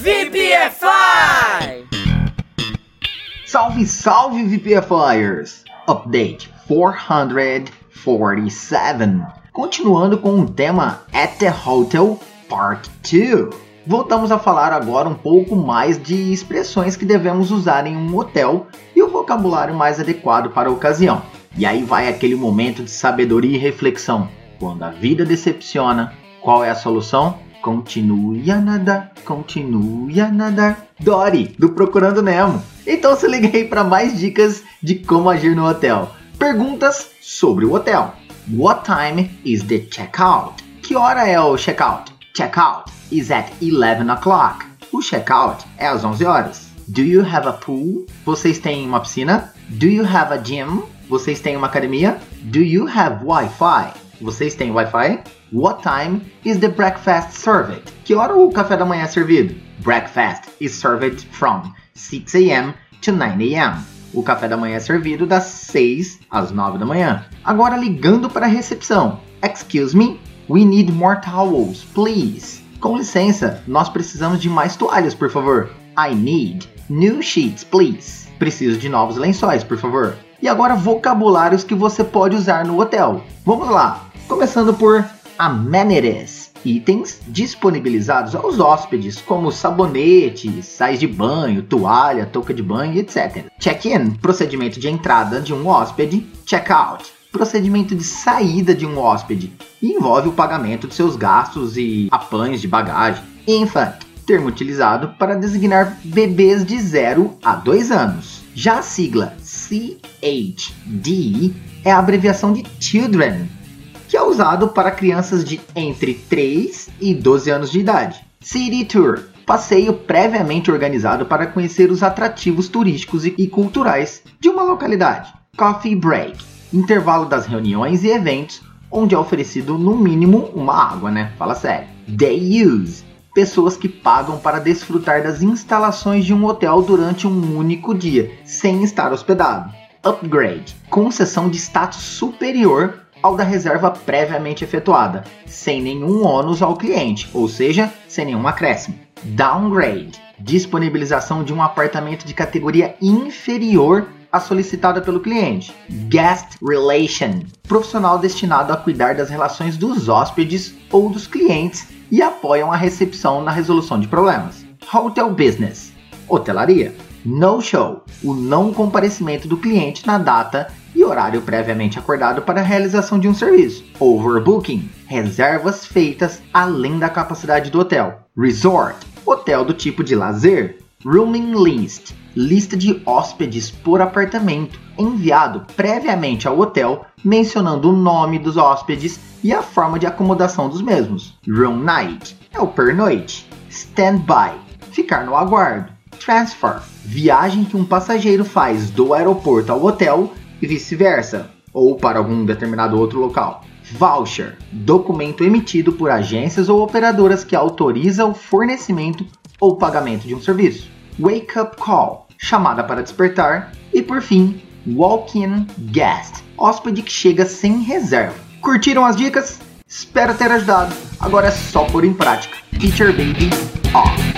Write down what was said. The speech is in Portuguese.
VPFI! Salve, salve VPFIers! Update 447. Continuando com o tema At the Hotel Part 2. Voltamos a falar agora um pouco mais de expressões que devemos usar em um hotel e o vocabulário mais adequado para a ocasião. E aí vai aquele momento de sabedoria e reflexão. Quando a vida decepciona, qual é a solução? Continue a nadar, continue a nadar. Dory, do Procurando Nemo. Então se liga aí para mais dicas de como agir no hotel. Perguntas sobre o hotel. What time is the checkout? Que hora é o checkout? Checkout is at 11 o'clock. O checkout é às 11 horas. Do you have a pool? Vocês têm uma piscina? Do you have a gym? Vocês têm uma academia? Do you have Wi-Fi? Vocês têm Wi-Fi? What time is the breakfast served? Que hora o café da manhã é servido? Breakfast is served from 6 a.m. to 9 a.m. O café da manhã é servido das 6 às 9 da manhã. Agora ligando para a recepção. Excuse me, we need more towels, please. Com licença, nós precisamos de mais toalhas, por favor. I need new sheets, please. Preciso de novos lençóis, por favor. E agora vocabulários que você pode usar no hotel. Vamos lá. Começando por amenities, itens disponibilizados aos hóspedes, como sabonete, sais de banho, toalha, touca de banho, etc. Check-in, procedimento de entrada de um hóspede. Check-out, procedimento de saída de um hóspede e envolve o pagamento de seus gastos e apanhos de bagagem. Infant, termo utilizado para designar bebês de 0 a 2 anos. Já a sigla CHD é a abreviação de Children, usado para crianças de entre 3 e 12 anos de idade. City Tour passeio previamente organizado para conhecer os atrativos turísticos e culturais de uma localidade. Coffee Break intervalo das reuniões e eventos onde é oferecido no mínimo uma água, né? Fala sério. Day Use pessoas que pagam para desfrutar das instalações de um hotel durante um único dia, sem estar hospedado. Upgrade concessão de status superior ao da reserva previamente efetuada, sem nenhum ônus ao cliente, ou seja, sem nenhum acréscimo. Downgrade disponibilização de um apartamento de categoria inferior à solicitada pelo cliente. Guest Relation profissional destinado a cuidar das relações dos hóspedes ou dos clientes e apoiam a recepção na resolução de problemas. Hotel Business hotelaria. No show o não comparecimento do cliente na data horário previamente acordado para a realização de um serviço. Overbooking reservas feitas além da capacidade do hotel. Resort hotel do tipo de lazer. Rooming list lista de hóspedes por apartamento enviado previamente ao hotel, mencionando o nome dos hóspedes e a forma de acomodação dos mesmos. Room night é o pernoite. Standby ficar no aguardo. Transfer viagem que um passageiro faz do aeroporto ao hotel e vice-versa, ou para algum determinado outro local. Voucher documento emitido por agências ou operadoras que autoriza o fornecimento ou pagamento de um serviço. Wake up call chamada para despertar. E por fim, walk-in guest hóspede que chega sem reserva. Curtiram as dicas? Espero ter ajudado. Agora é só pôr em prática. Teacher Baby off.